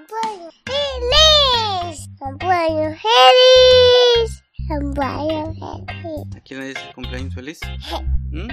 Cumpleaños feliz. Cumpleaños feliz. Cumpleaños feliz. ¿A quién le dices cumpleaños feliz? ¿Mm?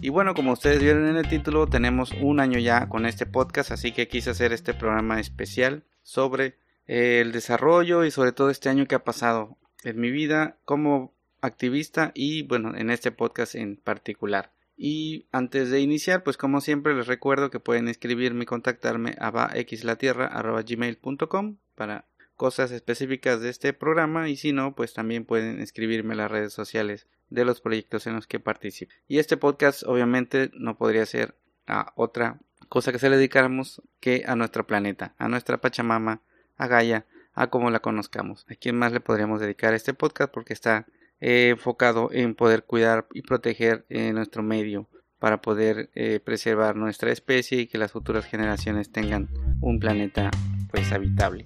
Y bueno, como ustedes vieron en el título, tenemos un año ya con este podcast, así que quise hacer este programa especial sobre eh, el desarrollo y sobre todo este año que ha pasado en mi vida como activista y bueno, en este podcast en particular. Y antes de iniciar, pues como siempre les recuerdo que pueden escribirme y contactarme a vaxlatierra.gmail.com para cosas específicas de este programa y si no, pues también pueden escribirme en las redes sociales de los proyectos en los que participo. Y este podcast obviamente no podría ser a otra cosa que se le dedicáramos que a nuestro planeta, a nuestra Pachamama, a Gaia, a como la conozcamos. ¿A quién más le podríamos dedicar este podcast? Porque está eh, enfocado en poder cuidar y proteger eh, nuestro medio para poder eh, preservar nuestra especie y que las futuras generaciones tengan un planeta pues habitable.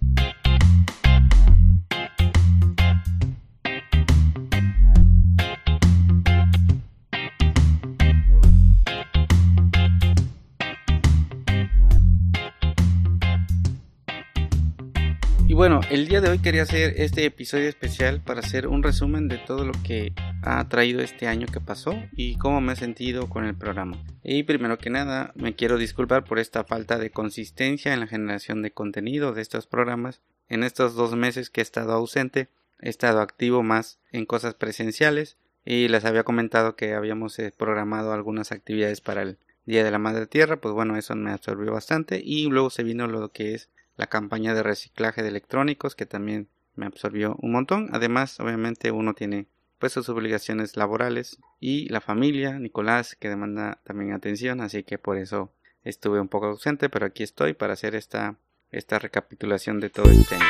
Bueno, el día de hoy quería hacer este episodio especial para hacer un resumen de todo lo que ha traído este año que pasó y cómo me he sentido con el programa. Y primero que nada, me quiero disculpar por esta falta de consistencia en la generación de contenido de estos programas. En estos dos meses que he estado ausente, he estado activo más en cosas presenciales y les había comentado que habíamos eh, programado algunas actividades para el Día de la Madre Tierra, pues bueno, eso me absorbió bastante y luego se vino lo que es la campaña de reciclaje de electrónicos que también me absorbió un montón. Además, obviamente uno tiene pues sus obligaciones laborales y la familia, Nicolás, que demanda también atención, así que por eso estuve un poco ausente, pero aquí estoy para hacer esta esta recapitulación de todo este año.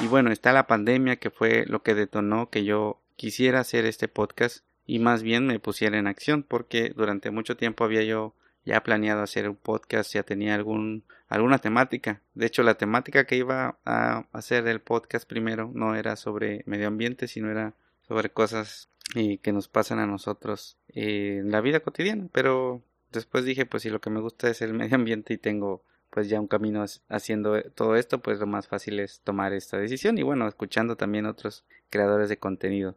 Y bueno, está la pandemia que fue lo que detonó que yo quisiera hacer este podcast y más bien me pusiera en acción porque durante mucho tiempo había yo ya planeado hacer un podcast, ya tenía algún alguna temática. De hecho, la temática que iba a hacer del podcast primero no era sobre medio ambiente, sino era sobre cosas eh, que nos pasan a nosotros eh, en la vida cotidiana. Pero después dije, pues si lo que me gusta es el medio ambiente y tengo pues ya un camino haciendo todo esto, pues lo más fácil es tomar esta decisión y bueno, escuchando también otros creadores de contenido.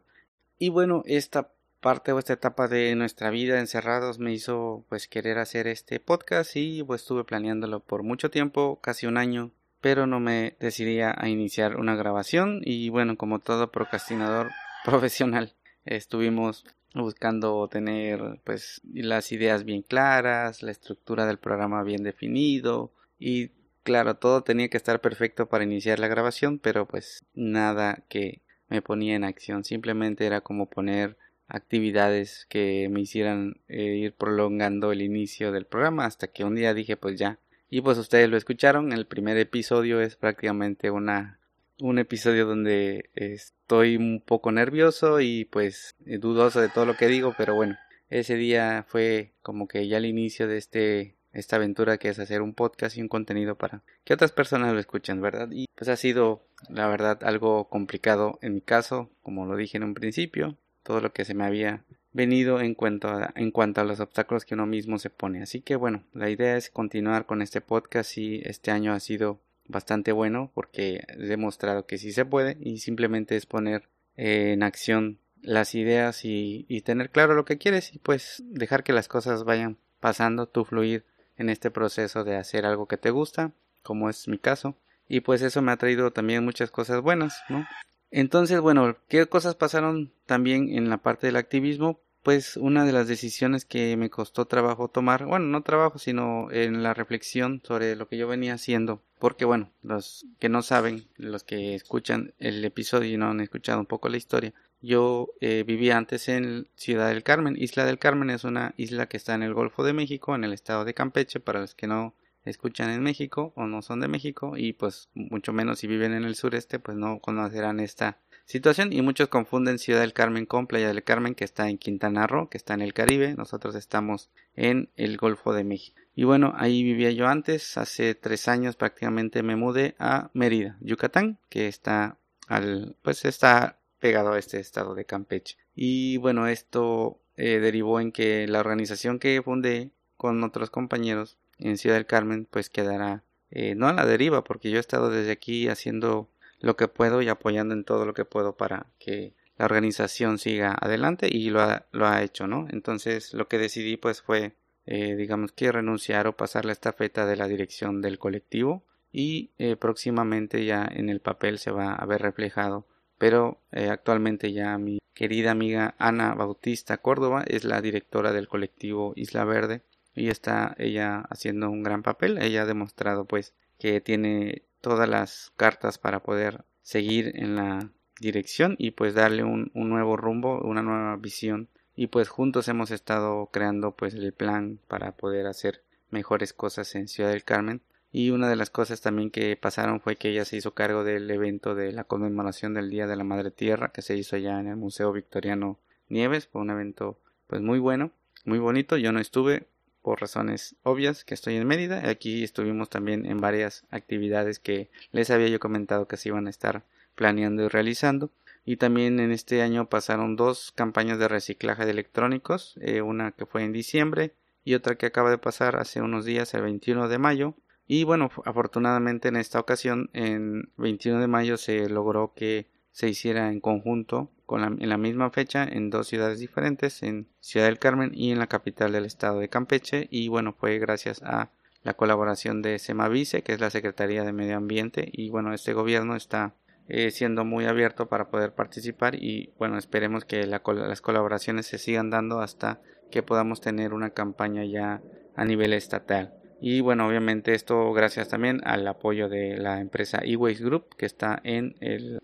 Y bueno, esta parte o esta etapa de nuestra vida encerrados me hizo pues querer hacer este podcast y pues estuve planeándolo por mucho tiempo, casi un año, pero no me decidía a iniciar una grabación y bueno, como todo procrastinador profesional, estuvimos buscando tener pues las ideas bien claras, la estructura del programa bien definido y claro, todo tenía que estar perfecto para iniciar la grabación, pero pues nada que me ponía en acción, simplemente era como poner actividades que me hicieran eh, ir prolongando el inicio del programa hasta que un día dije pues ya. Y pues ustedes lo escucharon el primer episodio es prácticamente una un episodio donde estoy un poco nervioso y pues dudoso de todo lo que digo pero bueno ese día fue como que ya el inicio de este esta aventura que es hacer un podcast y un contenido para que otras personas lo escuchen, ¿verdad? Y pues ha sido, la verdad, algo complicado en mi caso, como lo dije en un principio, todo lo que se me había venido en cuanto a, en cuanto a los obstáculos que uno mismo se pone. Así que bueno, la idea es continuar con este podcast y este año ha sido bastante bueno porque he demostrado que sí se puede y simplemente es poner en acción las ideas y, y tener claro lo que quieres y pues dejar que las cosas vayan pasando, tú fluir en este proceso de hacer algo que te gusta, como es mi caso, y pues eso me ha traído también muchas cosas buenas, ¿no? Entonces, bueno, ¿qué cosas pasaron también en la parte del activismo? Pues una de las decisiones que me costó trabajo tomar, bueno, no trabajo, sino en la reflexión sobre lo que yo venía haciendo, porque bueno, los que no saben, los que escuchan el episodio y no han escuchado un poco la historia, yo eh, vivía antes en Ciudad del Carmen. Isla del Carmen es una isla que está en el Golfo de México, en el estado de Campeche, para los que no escuchan en México o no son de México y pues mucho menos si viven en el sureste pues no conocerán esta situación y muchos confunden Ciudad del Carmen con Playa del Carmen que está en Quintana Roo, que está en el Caribe, nosotros estamos en el Golfo de México. Y bueno, ahí vivía yo antes, hace tres años prácticamente me mudé a Mérida, Yucatán, que está al, pues está pegado a este estado de Campeche. Y bueno, esto eh, derivó en que la organización que fundé con otros compañeros en Ciudad del Carmen pues quedará eh, no a la deriva porque yo he estado desde aquí haciendo lo que puedo y apoyando en todo lo que puedo para que la organización siga adelante y lo ha, lo ha hecho, ¿no? Entonces lo que decidí pues fue, eh, digamos que renunciar o pasar la estafeta de la dirección del colectivo y próximamente ya en el papel se va a ver reflejado. Pero eh, actualmente ya mi querida amiga Ana Bautista Córdoba es la directora del colectivo Isla Verde y está ella haciendo un gran papel. Ella ha demostrado pues que tiene todas las cartas para poder seguir en la dirección y pues darle un, nuevo rumbo, una nueva visión y pues juntos hemos estado creando pues el plan para poder hacer mejores cosas en Ciudad del Carmen y una de las cosas también que pasaron fue que ella se hizo cargo del evento de la conmemoración del Día de la Madre Tierra que se hizo allá en el Museo Victoriano Nieves fue un evento pues muy bueno muy bonito yo no estuve por razones obvias que estoy en Mérida. Aquí estuvimos también en varias actividades que les había yo comentado que se iban a estar planeando y realizando. Y también en este año pasaron dos campañas de reciclaje de electrónicos, eh, una que fue en diciembre y otra que acaba de pasar hace unos días, el 21 de mayo. Y bueno, afortunadamente en esta ocasión, en 21 de mayo se logró que se hiciera en conjunto en la misma fecha en dos ciudades diferentes, en Ciudad del Carmen y en la capital del estado de Campeche. Y bueno, fue gracias a la colaboración de Semavice, que es la Secretaría de Medio Ambiente. Y bueno, este gobierno está eh, siendo muy abierto para poder participar y bueno, esperemos que las colaboraciones se sigan dando hasta que podamos tener una campaña ya a nivel estatal. Y bueno, obviamente esto gracias también al apoyo de la empresa eWaste Group que está en el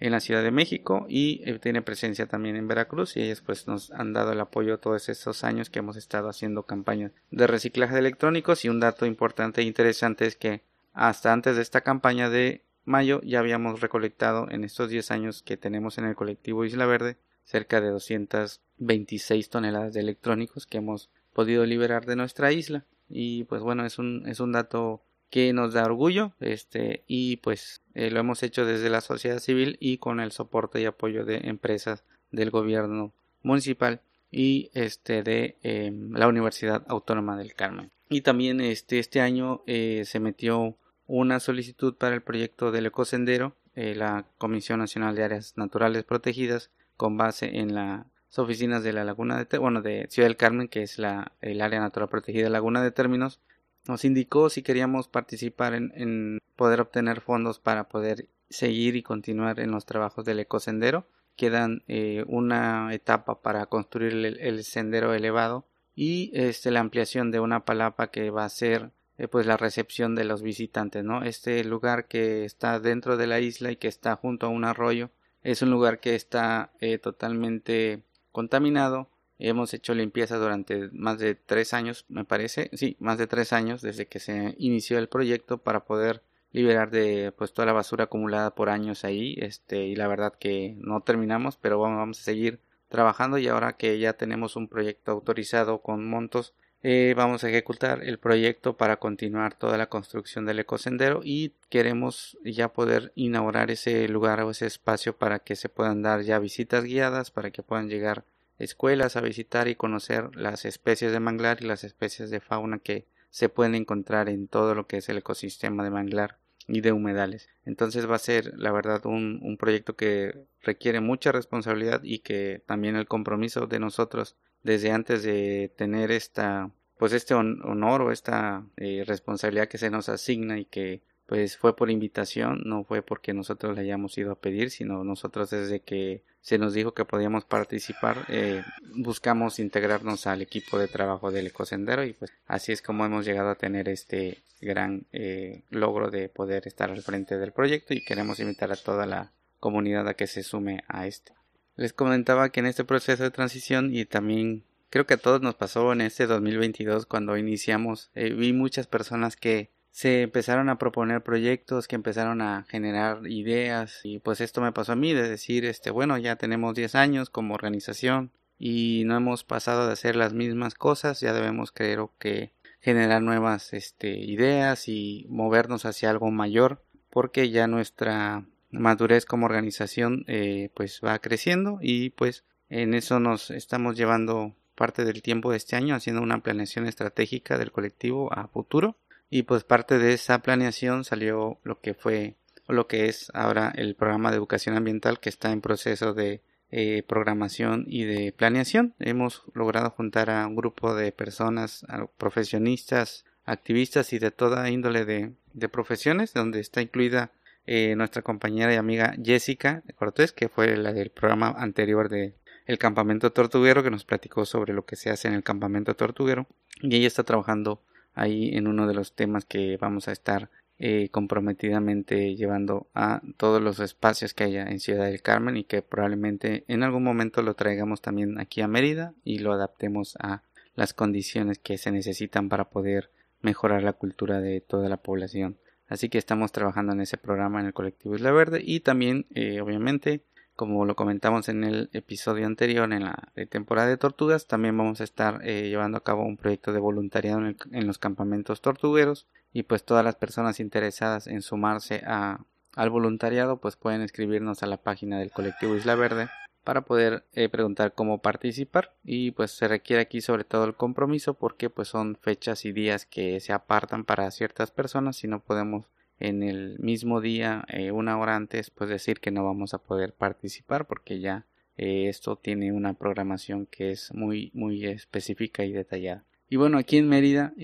en la Ciudad de México y eh, tiene presencia también en Veracruz y ellos pues nos han dado el apoyo todos estos años que hemos estado haciendo campañas de reciclaje de electrónicos y un dato importante e interesante es que hasta antes de esta campaña de mayo ya habíamos recolectado en estos 10 años que tenemos en el colectivo Isla Verde cerca de 226 toneladas de electrónicos que hemos podido liberar de nuestra isla y pues bueno es un es un dato que nos da orgullo este y pues eh, lo hemos hecho desde la sociedad civil y con el soporte y apoyo de empresas del gobierno municipal y este de em, la Universidad Autónoma del Carmen. Y también este este año eh, se metió una solicitud para el proyecto del ecosendero eh, la Comisión Nacional de Áreas Naturales Protegidas con base en las oficinas de la Laguna de bueno de Ciudad del Carmen que es la el área natural protegida Laguna de Términos nos indicó si queríamos participar en, poder obtener fondos para poder seguir y continuar en los trabajos del ecosendero. Quedan eh, una etapa para construir el, sendero elevado y este, la ampliación de una palapa que va a ser eh, pues la recepción de los visitantes, ¿no? Este lugar que está dentro de la isla y que está junto a un arroyo es un lugar que está eh, totalmente contaminado Hemos hecho limpieza durante más de tres años, me parece, sí, más de tres años desde que se inició el proyecto para poder liberar de pues toda la basura acumulada por años ahí, este, y la verdad que no terminamos, pero vamos a seguir trabajando y ahora que ya tenemos un proyecto autorizado con montos, eh, vamos a ejecutar el proyecto para continuar toda la construcción del ecosendero y queremos ya poder inaugurar ese lugar o ese espacio para que se puedan dar ya visitas guiadas, para que puedan llegar escuelas a visitar y conocer las especies de manglar y las especies de fauna que se pueden encontrar en todo lo que es el ecosistema de manglar y de humedales. Entonces va a ser, la verdad, un, un proyecto que requiere mucha responsabilidad y que también el compromiso de nosotros desde antes de tener esta pues este honor o esta eh, responsabilidad que se nos asigna y que pues fue por invitación, no fue porque nosotros le hayamos ido a pedir, sino nosotros desde que se nos dijo que podíamos participar, eh, buscamos integrarnos al equipo de trabajo del ecosendero y pues así es como hemos llegado a tener este gran eh, logro de poder estar al frente del proyecto y queremos invitar a toda la comunidad a que se sume a este. Les comentaba que en este proceso de transición y también creo que a todos nos pasó en este 2022 cuando iniciamos, eh, vi muchas personas que se empezaron a proponer proyectos que empezaron a generar ideas y pues esto me pasó a mí de decir este bueno ya tenemos 10 años como organización y no hemos pasado de hacer las mismas cosas ya debemos creo que generar nuevas este, ideas y movernos hacia algo mayor porque ya nuestra madurez como organización eh, pues va creciendo y pues en eso nos estamos llevando parte del tiempo de este año haciendo una planeación estratégica del colectivo a futuro y pues parte de esa planeación salió lo que fue lo que es ahora el programa de educación ambiental que está en proceso de eh, programación y de planeación. Hemos logrado juntar a un grupo de personas, profesionistas, activistas y de toda índole de profesiones, donde está incluida eh, nuestra compañera y amiga Jessica Cortés, que fue la del programa anterior de el campamento tortuguero, que nos platicó sobre lo que se hace en el campamento tortuguero. Y ella está trabajando ahí en uno de los temas que vamos a estar eh, comprometidamente llevando a todos los espacios que haya en Ciudad del Carmen y que probablemente en algún momento lo traigamos también aquí a Mérida y lo adaptemos a las condiciones que se necesitan para poder mejorar la cultura de toda la población. Así que estamos trabajando en ese programa en el colectivo Isla Verde y también eh, obviamente como lo comentamos en el episodio anterior en la temporada de tortugas, también vamos a estar eh, llevando a cabo un proyecto de voluntariado en, los campamentos tortugueros y pues todas las personas interesadas en sumarse a, al voluntariado pues pueden escribirnos a la página del colectivo Isla Verde para poder eh, preguntar cómo participar y pues se requiere aquí sobre todo el compromiso porque pues son fechas y días que se apartan para ciertas personas y no podemos en el mismo día, eh, una hora antes, pues decir que no vamos a poder participar porque ya eh, esto tiene una programación que es muy, muy específica y detallada. Y bueno, aquí en Mérida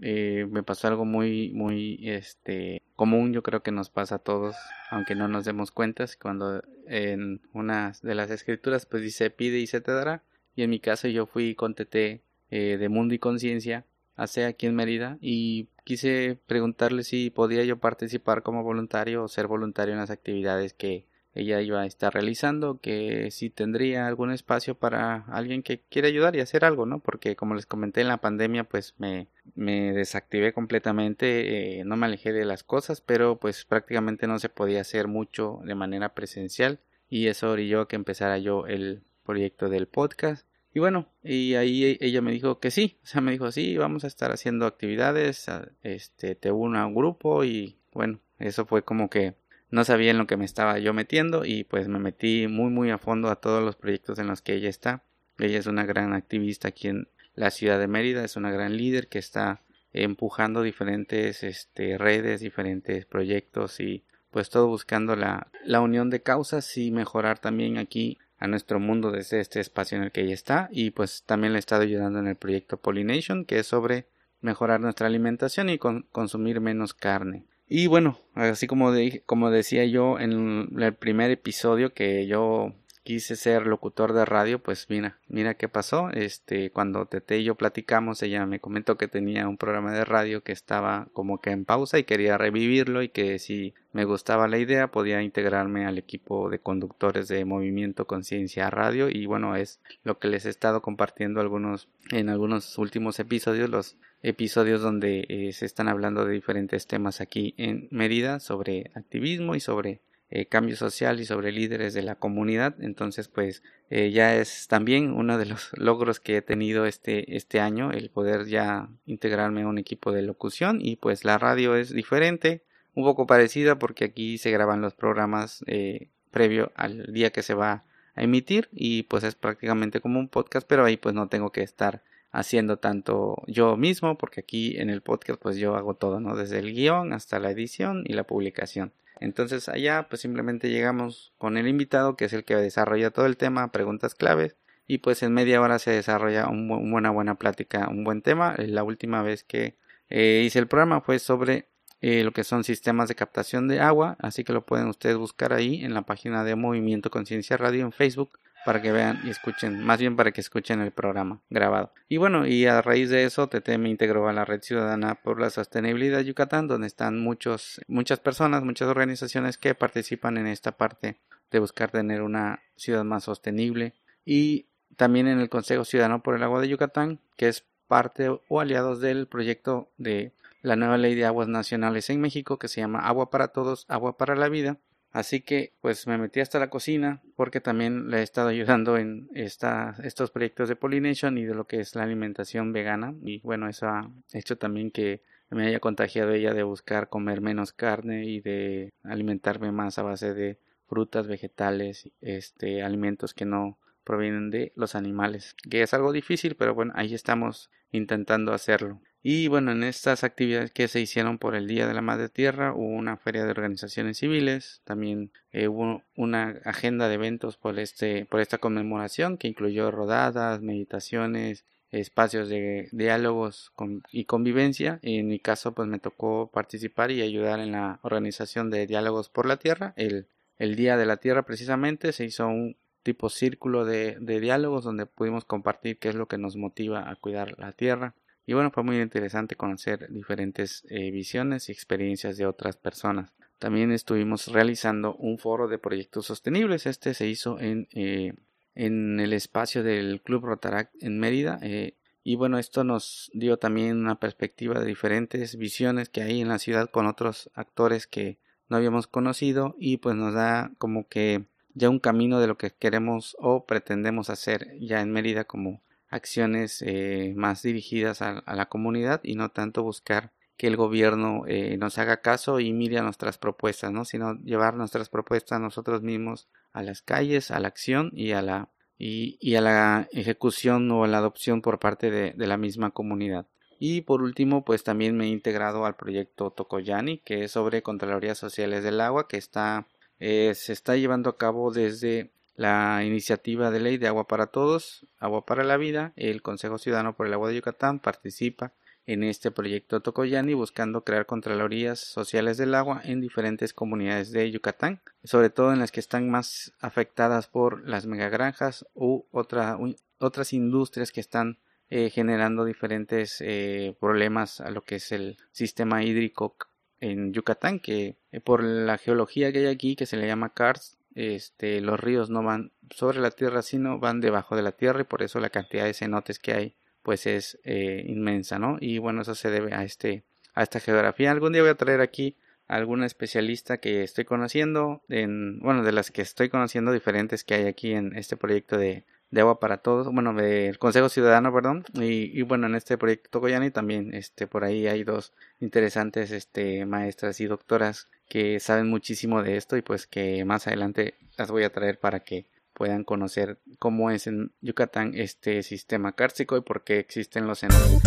eh, me pasó algo muy, muy este, común, yo creo que nos pasa a todos, aunque no nos demos cuenta, cuando en una de las escrituras pues dice pide y se te dará. Y en mi caso yo fui con TT de Mundo y Conciencia hace aquí en Mérida y quise preguntarle si podía yo participar como voluntario o ser voluntario en las actividades que ella iba a estar realizando, que si tendría algún espacio para alguien que quiera ayudar y hacer algo, ¿no? Porque como les comenté en la pandemia, pues me, me desactivé completamente, eh, no me alejé de las cosas, pero pues prácticamente no se podía hacer mucho de manera presencial y eso orilló que empezara yo el proyecto del podcast y bueno, y ahí ella me dijo que sí, o sea, me dijo, sí, vamos a estar haciendo actividades, este, te uno a un grupo y bueno, eso fue como que no sabía en lo que me estaba yo metiendo y pues me metí muy muy a fondo a todos los proyectos en los que ella está. Ella es una gran activista aquí en la ciudad de Mérida, es una gran líder que está empujando diferentes este, redes, diferentes proyectos y pues todo buscando la, la unión de causas y mejorar también aquí a nuestro mundo desde este espacio en el que ella está y pues también le he estado ayudando en el proyecto Pollination que es sobre mejorar nuestra alimentación y consumir menos carne. Y bueno, así como, como decía yo en el primer episodio que yo quise ser locutor de radio, pues mira, mira qué pasó. Este, cuando Tete y yo platicamos, ella me comentó que tenía un programa de radio que estaba como que en pausa y quería revivirlo y que si me gustaba la idea podía integrarme al equipo de conductores de Movimiento Conciencia Radio y bueno, es lo que les he estado compartiendo algunos en algunos últimos episodios, los episodios donde eh, se están hablando de diferentes temas aquí en Mérida sobre activismo y sobre eh, cambio social y sobre líderes de la comunidad. Entonces, pues eh, ya es también uno de los logros que he tenido este, este año, el poder ya integrarme a un equipo de locución y pues la radio es diferente, un poco parecida porque aquí se graban los programas previo al día que se va a emitir y pues es prácticamente como un podcast, pero ahí pues no tengo que estar haciendo tanto yo mismo porque aquí en el podcast pues yo hago todo, ¿no? Desde el guion hasta la edición y la publicación. Entonces allá pues simplemente llegamos con el invitado que es el que desarrolla todo el tema, preguntas claves y pues en media hora se desarrolla una buena buena plática, un buen tema. La última vez que eh, hice el programa fue sobre eh, lo que son sistemas de captación de agua, así que lo pueden ustedes buscar ahí en la página de Movimiento Conciencia Radio en Facebook para que vean y escuchen, más bien para que escuchen el programa grabado. Y bueno, y a raíz de eso, TT me integró a la Red Ciudadana por la Sostenibilidad Yucatán, donde están muchos, muchas personas, muchas organizaciones que participan en esta parte de buscar tener una ciudad más sostenible. Y también en el Consejo Ciudadano por el Agua de Yucatán, que es parte o aliados del proyecto de la nueva ley de aguas nacionales en México que se llama Agua para Todos, Agua para la Vida. Así que pues me metí hasta la cocina porque también le he estado ayudando en esta, estos proyectos de pollination y de lo que es la alimentación vegana y bueno eso ha hecho también que me haya contagiado ella de buscar comer menos carne y de alimentarme más a base de frutas, vegetales, este alimentos que no provienen de los animales, que es algo difícil, pero bueno, ahí estamos intentando hacerlo. Y bueno, en estas actividades que se hicieron por el Día de la Madre Tierra hubo una feria de organizaciones civiles, también eh, hubo una agenda de eventos por, este, por esta conmemoración que incluyó rodadas, meditaciones, espacios de diálogos y convivencia. En mi caso, pues me tocó participar y ayudar en la organización de diálogos por la tierra. El, el Día de la Tierra precisamente se hizo un tipo círculo de diálogos donde pudimos compartir qué es lo que nos motiva a cuidar la tierra y bueno, fue muy interesante conocer diferentes eh, visiones y experiencias de otras personas. También estuvimos realizando un foro de proyectos sostenibles. Este se hizo en, eh, en el espacio del Club Rotaract en Mérida. Eh, y bueno, esto nos dio también una perspectiva de diferentes visiones que hay en la ciudad con otros actores que no habíamos conocido y pues nos da como que ya un camino de lo que queremos o pretendemos hacer ya en Mérida como acciones eh, más dirigidas a, la comunidad y no tanto buscar que el gobierno eh, nos haga caso y mire a nuestras propuestas, ¿no? sino llevar nuestras propuestas nosotros mismos a las calles, a la acción y a la, y, a la ejecución o a la adopción por parte de, de, la misma comunidad. Y por último, pues también me he integrado al proyecto Tokoyani, que es sobre Contralorías Sociales del Agua, que está, eh, se está llevando a cabo desde la iniciativa de ley de Agua para Todos, Agua para la Vida, el Consejo Ciudadano por el Agua de Yucatán participa en este proyecto Tocoyani buscando crear contralorías sociales del agua en diferentes comunidades de Yucatán, sobre todo en las que están más afectadas por las megagranjas u otras industrias que están eh, generando diferentes eh, problemas a lo que es el sistema hídrico en Yucatán, que eh, por la geología que hay aquí, que se le llama CARS, este, los ríos no van sobre la tierra, sino van debajo de la tierra y por eso la cantidad de cenotes que hay pues es eh, inmensa, ¿no? Y bueno, eso se debe a este a esta geografía. Algún día voy a traer aquí a alguna especialista que estoy conociendo, en, bueno, de las que estoy conociendo diferentes que hay aquí en este proyecto de de agua para todos, bueno, del Consejo Ciudadano, perdón, y, bueno, en este proyecto Goyani también, este, por ahí hay dos interesantes, este, maestras y doctoras que saben muchísimo de esto y pues que más adelante las voy a traer para que puedan conocer cómo es en Yucatán este sistema cárcico y por qué existen los cenotes.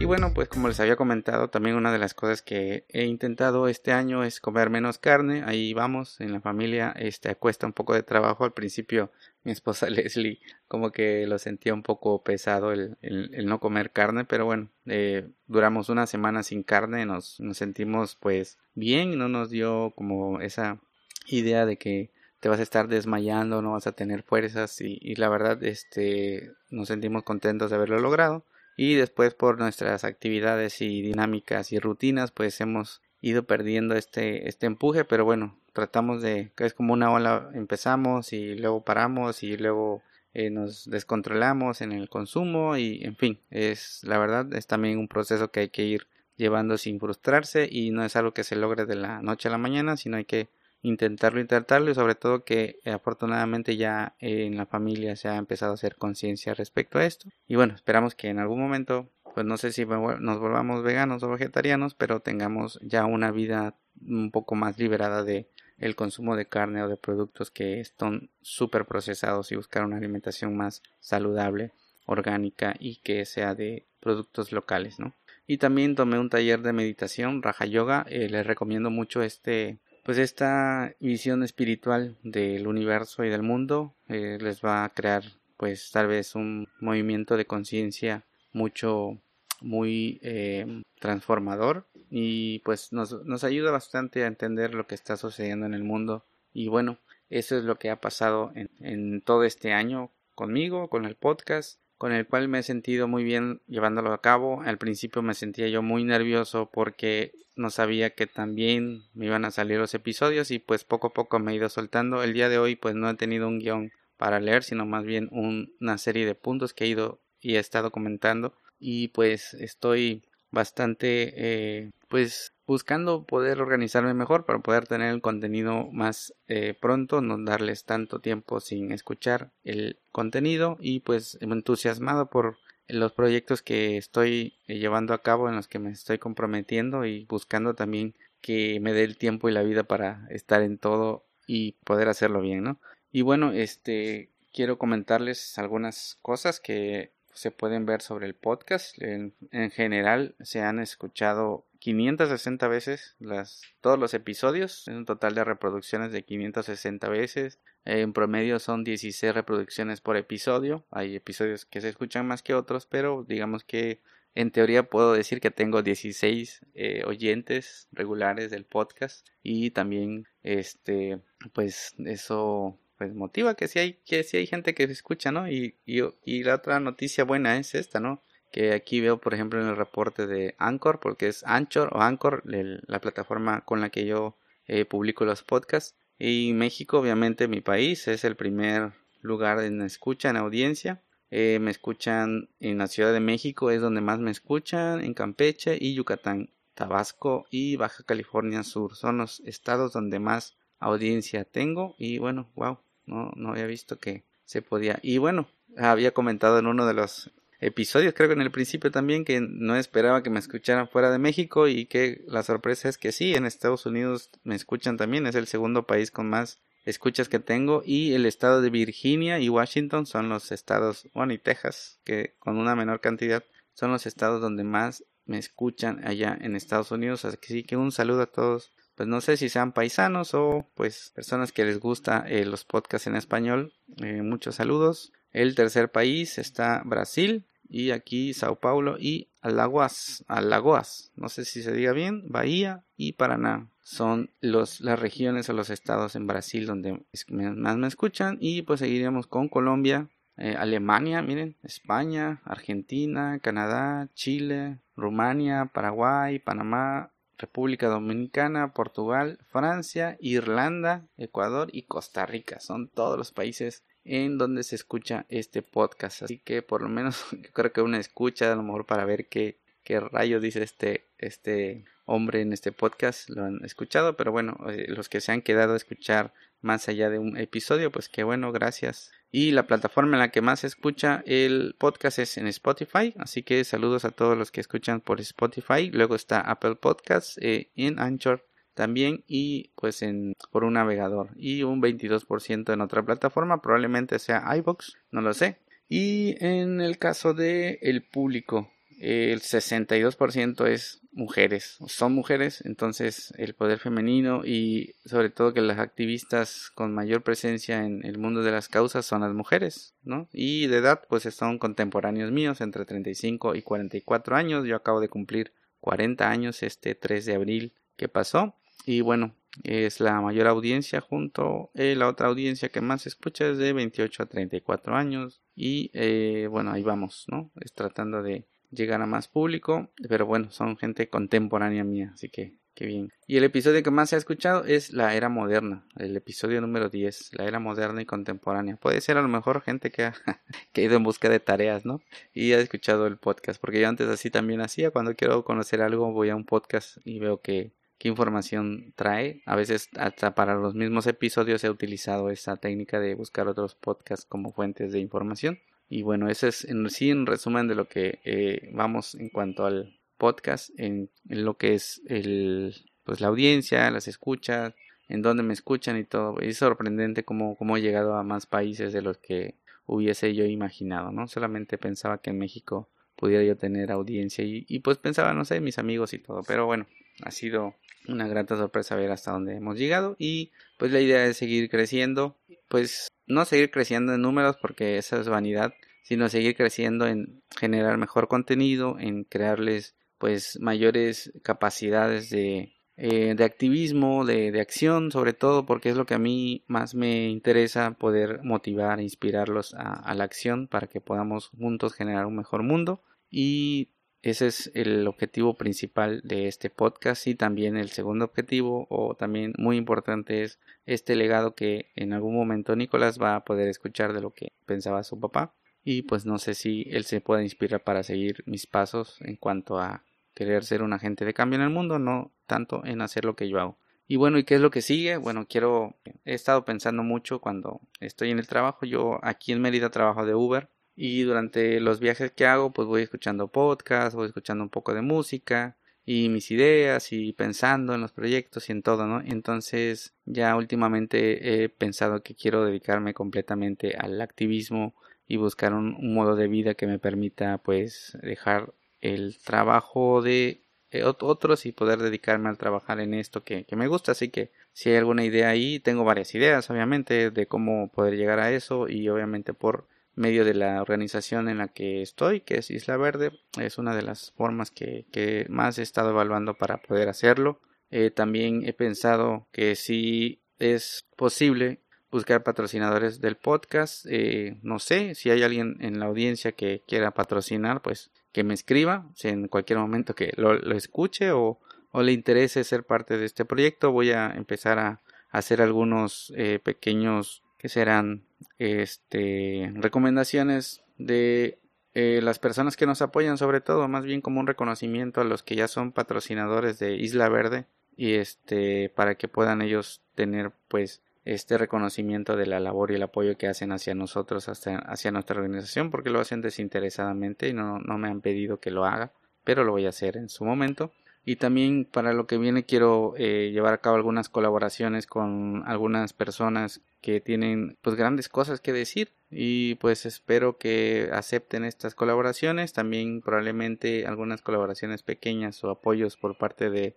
Y bueno, pues como les había comentado, también una de las cosas que he intentado este año es comer menos carne. Ahí vamos, en la familia, este, cuesta un poco de trabajo. Al principio, mi esposa Leslie como que lo sentía un poco pesado el, no comer carne, pero bueno, eh, duramos una semana sin carne, nos, nos sentimos pues bien, no nos dio como esa idea de que te vas a estar desmayando, no vas a tener fuerzas y, y la verdad este nos sentimos contentos de haberlo logrado y después por nuestras actividades y dinámicas y rutinas pues hemos ido perdiendo este, este empuje pero bueno tratamos de es como una ola empezamos y luego paramos y luego eh, nos descontrolamos en el consumo y en fin es la verdad es también un proceso que hay que ir llevando sin frustrarse y no es algo que se logre de la noche a la mañana sino hay que intentarlo, intentarlo y sobre todo que eh, afortunadamente ya en la familia se ha empezado a hacer conciencia respecto a esto. Y bueno, esperamos que en algún momento, pues no sé si nos volvamos veganos o vegetarianos, pero tengamos ya una vida un poco más liberada de el consumo de carne o de productos que están súper procesados y buscar una alimentación más saludable, orgánica y que sea de productos locales, ¿no? Y también tomé un taller de meditación, Raja Yoga, eh, les recomiendo mucho este pues esta visión espiritual del universo y del mundo eh, les va a crear pues tal vez un movimiento de conciencia mucho muy eh, transformador y pues nos, nos ayuda bastante a entender lo que está sucediendo en el mundo. Y bueno eso es lo que ha pasado en, en todo este año conmigo con el podcast con el cual me he sentido muy bien llevándolo a cabo. Al principio me sentía yo muy nervioso porque no sabía que también me iban a salir los episodios y pues poco a poco me he ido soltando. El día de hoy pues no he tenido un guion para leer, sino más bien una serie de puntos que he ido y he estado comentando y pues estoy bastante eh, pues buscando poder organizarme mejor para poder tener el contenido más eh, pronto, no darles tanto tiempo sin escuchar el contenido y pues entusiasmado por los proyectos que estoy eh, llevando a cabo en los que me estoy comprometiendo y buscando también que me dé el tiempo y la vida para estar en todo y poder hacerlo bien, ¿no? Y bueno, este quiero comentarles algunas cosas que se pueden ver sobre el podcast. En, general se han escuchado 560 veces las, todos los episodios, es un total de reproducciones de 560 veces. En promedio son 16 reproducciones por episodio. Hay episodios que se escuchan más que otros, pero digamos que en teoría puedo decir que tengo 16 eh, oyentes regulares del podcast y también este pues eso pues motiva que si hay, que si hay gente que escucha, ¿no? Y, y, y, la otra noticia buena es esta, ¿no? Que aquí veo, por ejemplo, en el reporte de Anchor, porque es Anchor o Anchor, la plataforma con la que yo eh, publico los podcasts. Y México, obviamente, mi país, es el primer lugar en escucha, en audiencia. Eh, me escuchan en la Ciudad de México, es donde más me escuchan, en Campeche y Yucatán, Tabasco y Baja California Sur. Son los estados donde más audiencia tengo. Y bueno, wow, no, no había visto que se podía. Y bueno, había comentado en uno de los episodios, creo que en el principio también, que no esperaba que me escucharan fuera de México y que la sorpresa es que sí, en Estados Unidos me escuchan también, es el segundo país con más escuchas que tengo y el estado de Virginia y Washington son los estados, bueno, y Texas, que con una menor cantidad son los estados donde más me escuchan allá en Estados Unidos, así que un saludo a todos pues no sé si sean paisanos o pues personas que les gusta eh, los podcasts en español. Eh, muchos saludos. El tercer país está Brasil y aquí Sao Paulo y Alagoas, Alagoas, no sé si se diga bien, Bahía y Paraná son los, las regiones o los estados en Brasil donde más me escuchan y pues seguiremos con Colombia, eh, Alemania, miren, España, Argentina, Canadá, Chile, Rumania, Paraguay, Panamá, República Dominicana, Portugal, Francia, Irlanda, Ecuador y Costa Rica. Son todos los países en donde se escucha este podcast. Así que por lo menos yo creo que una escucha a lo mejor para ver qué, qué rayos dice este, este hombre en este podcast lo han escuchado. Pero bueno, eh, los que se han quedado a escuchar más allá de un episodio, pues qué bueno, gracias. Y la plataforma en la que más se escucha el podcast es en Spotify, así que saludos a todos los que escuchan por Spotify. Luego está Apple Podcasts, eh, en Anchor también y pues en por un navegador y un 22% en otra plataforma, probablemente sea iBox, no lo sé. Y en el caso de público, el 62% es mujeres, son mujeres, entonces el poder femenino y sobre todo que las activistas con mayor presencia en el mundo de las causas son las mujeres, ¿no? Y de edad pues son contemporáneos míos, entre 35 y 44 años, yo acabo de cumplir 40 años este 3 de abril que pasó y bueno, es la mayor audiencia junto a la otra audiencia que más se escucha es de 28 a 34 años y eh, bueno, ahí vamos, ¿no? Es tratando de llegar a más público, pero bueno, son gente contemporánea mía, así que qué bien. Y el episodio que más se ha escuchado es la era moderna, el episodio número 10, la era moderna y contemporánea. Puede ser a lo mejor gente que ha, ido en busca de tareas, ¿no? Y ha escuchado el podcast, porque yo antes así también hacía, cuando quiero conocer algo voy a un podcast y veo que qué información trae. A veces hasta para los mismos episodios he utilizado esa técnica de buscar otros podcasts como fuentes de información. Y bueno, ese es en sí un resumen de lo que eh, vamos en cuanto al podcast, en, lo que es el, pues la audiencia, las escuchas, en dónde me escuchan y todo. Es sorprendente cómo, cómo he llegado a más países de los que hubiese yo imaginado, ¿no? Solamente pensaba que en México pudiera yo tener audiencia y, y pues pensaba, no sé, mis amigos y todo. Pero bueno, ha sido una grata sorpresa ver hasta dónde hemos llegado y pues la idea es seguir creciendo, pues no seguir creciendo en números porque esa es vanidad, sino seguir creciendo en generar mejor contenido, en crearles pues mayores capacidades de eh, de activismo, de, de, acción, sobre todo porque es lo que a mí más me interesa poder motivar e inspirarlos a, a la acción para que podamos juntos generar un mejor mundo. Y ese es el objetivo principal de este podcast y también el segundo objetivo o también muy importante es este legado que en algún momento Nicolás va a poder escuchar de lo que pensaba su papá y pues no sé si él se puede inspirar para seguir mis pasos en cuanto a querer ser un agente de cambio en el mundo, no tanto en hacer lo que yo hago. Y bueno, ¿y qué es lo que sigue? Bueno, quiero, he estado pensando mucho cuando estoy en el trabajo, yo aquí en Mérida trabajo de Uber y durante los viajes que hago pues voy escuchando podcasts, voy escuchando un poco de música y mis ideas y pensando en los proyectos y en todo, ¿no? Entonces ya últimamente he pensado que quiero dedicarme completamente al activismo y buscar un, modo de vida que me permita pues dejar el trabajo de eh, otros y poder dedicarme al trabajar en esto que, que, me gusta. Así que si hay alguna idea ahí, tengo varias ideas obviamente de cómo poder llegar a eso y obviamente por medio de la organización en la que estoy, que es Isla Verde. Es una de las formas que, que más he estado evaluando para poder hacerlo. Eh, también he pensado que si es posible buscar patrocinadores del podcast. Eh, no sé si hay alguien en la audiencia que quiera patrocinar, pues que me escriba en cualquier momento que lo, escuche o, o, le interese ser parte de este proyecto. Voy a empezar a, hacer algunos eh, pequeños que serán este recomendaciones de eh, las personas que nos apoyan sobre todo más bien como un reconocimiento a los que ya son patrocinadores de Isla Verde y este para que puedan ellos tener pues este reconocimiento de la labor y el apoyo que hacen hacia nosotros hacia, nuestra organización porque lo hacen desinteresadamente y no, no me han pedido que lo haga pero lo voy a hacer en su momento y también para lo que viene quiero eh, llevar a cabo algunas colaboraciones con algunas personas que tienen pues grandes cosas que decir y pues espero que acepten estas colaboraciones también probablemente algunas colaboraciones pequeñas o apoyos por parte de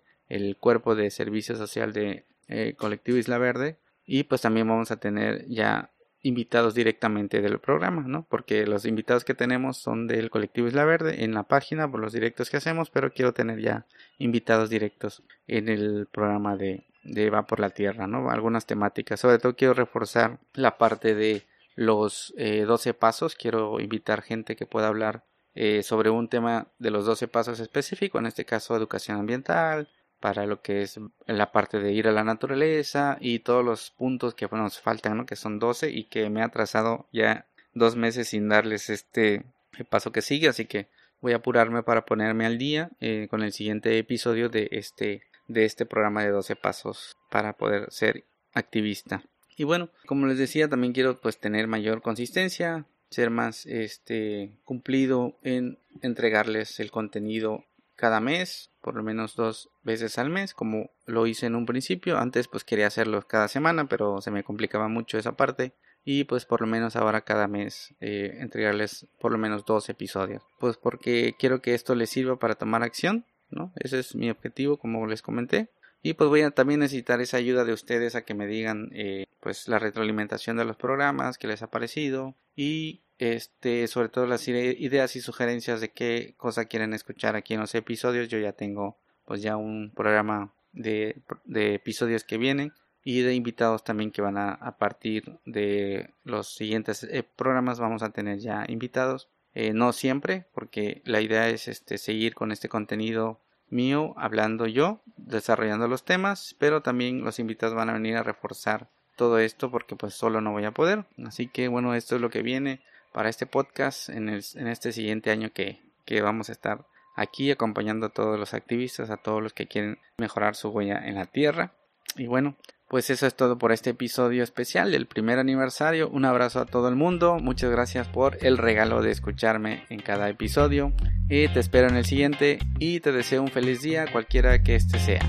cuerpo de servicio social de eh, colectivo Isla Verde y pues también vamos a tener ya invitados directamente del programa, ¿no? Porque los invitados que tenemos son del colectivo Isla Verde en la página por los directos que hacemos, pero quiero tener ya invitados directos en el programa de, de Va por la Tierra, ¿no? Algunas temáticas. Sobre todo quiero reforzar la parte de los eh, 12 pasos. Quiero invitar gente que pueda hablar eh, sobre un tema de los 12 pasos específico, en este caso educación ambiental, para lo que es la parte de ir a la naturaleza y todos los puntos que nos faltan, ¿no? que son 12 y que me ha trazado ya dos meses sin darles este paso que sigue, así que voy a apurarme para ponerme al día eh, con el siguiente episodio de este, de este programa de 12 pasos para poder ser activista. Y bueno, como les decía, también quiero pues tener mayor consistencia, ser más este cumplido en entregarles el contenido cada mes, por lo menos dos veces al mes, como lo hice en un principio. Antes pues quería hacerlo cada semana, pero se me complicaba mucho esa parte. Y pues por lo menos ahora cada mes eh, entregarles por lo menos dos episodios. Pues porque quiero que esto les sirva para tomar acción, ¿no? Ese es mi objetivo, como les comenté. Y pues voy a también necesitar esa ayuda de ustedes a que me digan eh, pues la retroalimentación de los programas que les ha parecido y este, sobre todo las ideas y sugerencias de qué cosa quieren escuchar aquí en los episodios. Yo ya tengo pues ya un programa de, de episodios que vienen y de invitados también que van a, a partir de los siguientes eh, programas vamos a tener ya invitados. Eh, no siempre, porque la idea es este, seguir con este contenido mío, hablando yo, desarrollando los temas, pero también los invitados van a venir a reforzar todo esto porque pues solo no voy a poder. Así que bueno, esto es lo que viene para este podcast en, el, en este siguiente año que, que vamos a estar aquí acompañando a todos los activistas, a todos los que quieren mejorar su huella en la tierra. Y bueno, pues eso es todo por este episodio especial del primer aniversario. Un abrazo a todo el mundo. Muchas gracias por el regalo de escucharme en cada episodio. Y te espero en el siguiente y te deseo un feliz día cualquiera que este sea.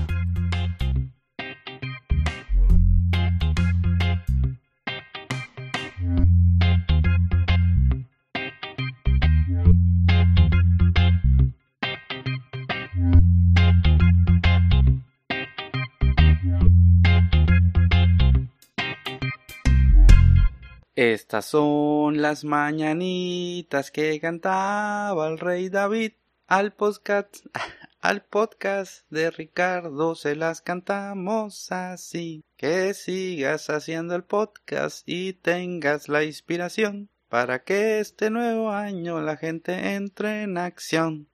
Son las mañanitas que cantaba el rey David al podcast, Al podcast de Ricardo se las cantamos así. Que sigas haciendo el podcast y tengas la inspiración para que este nuevo año la gente entre en acción.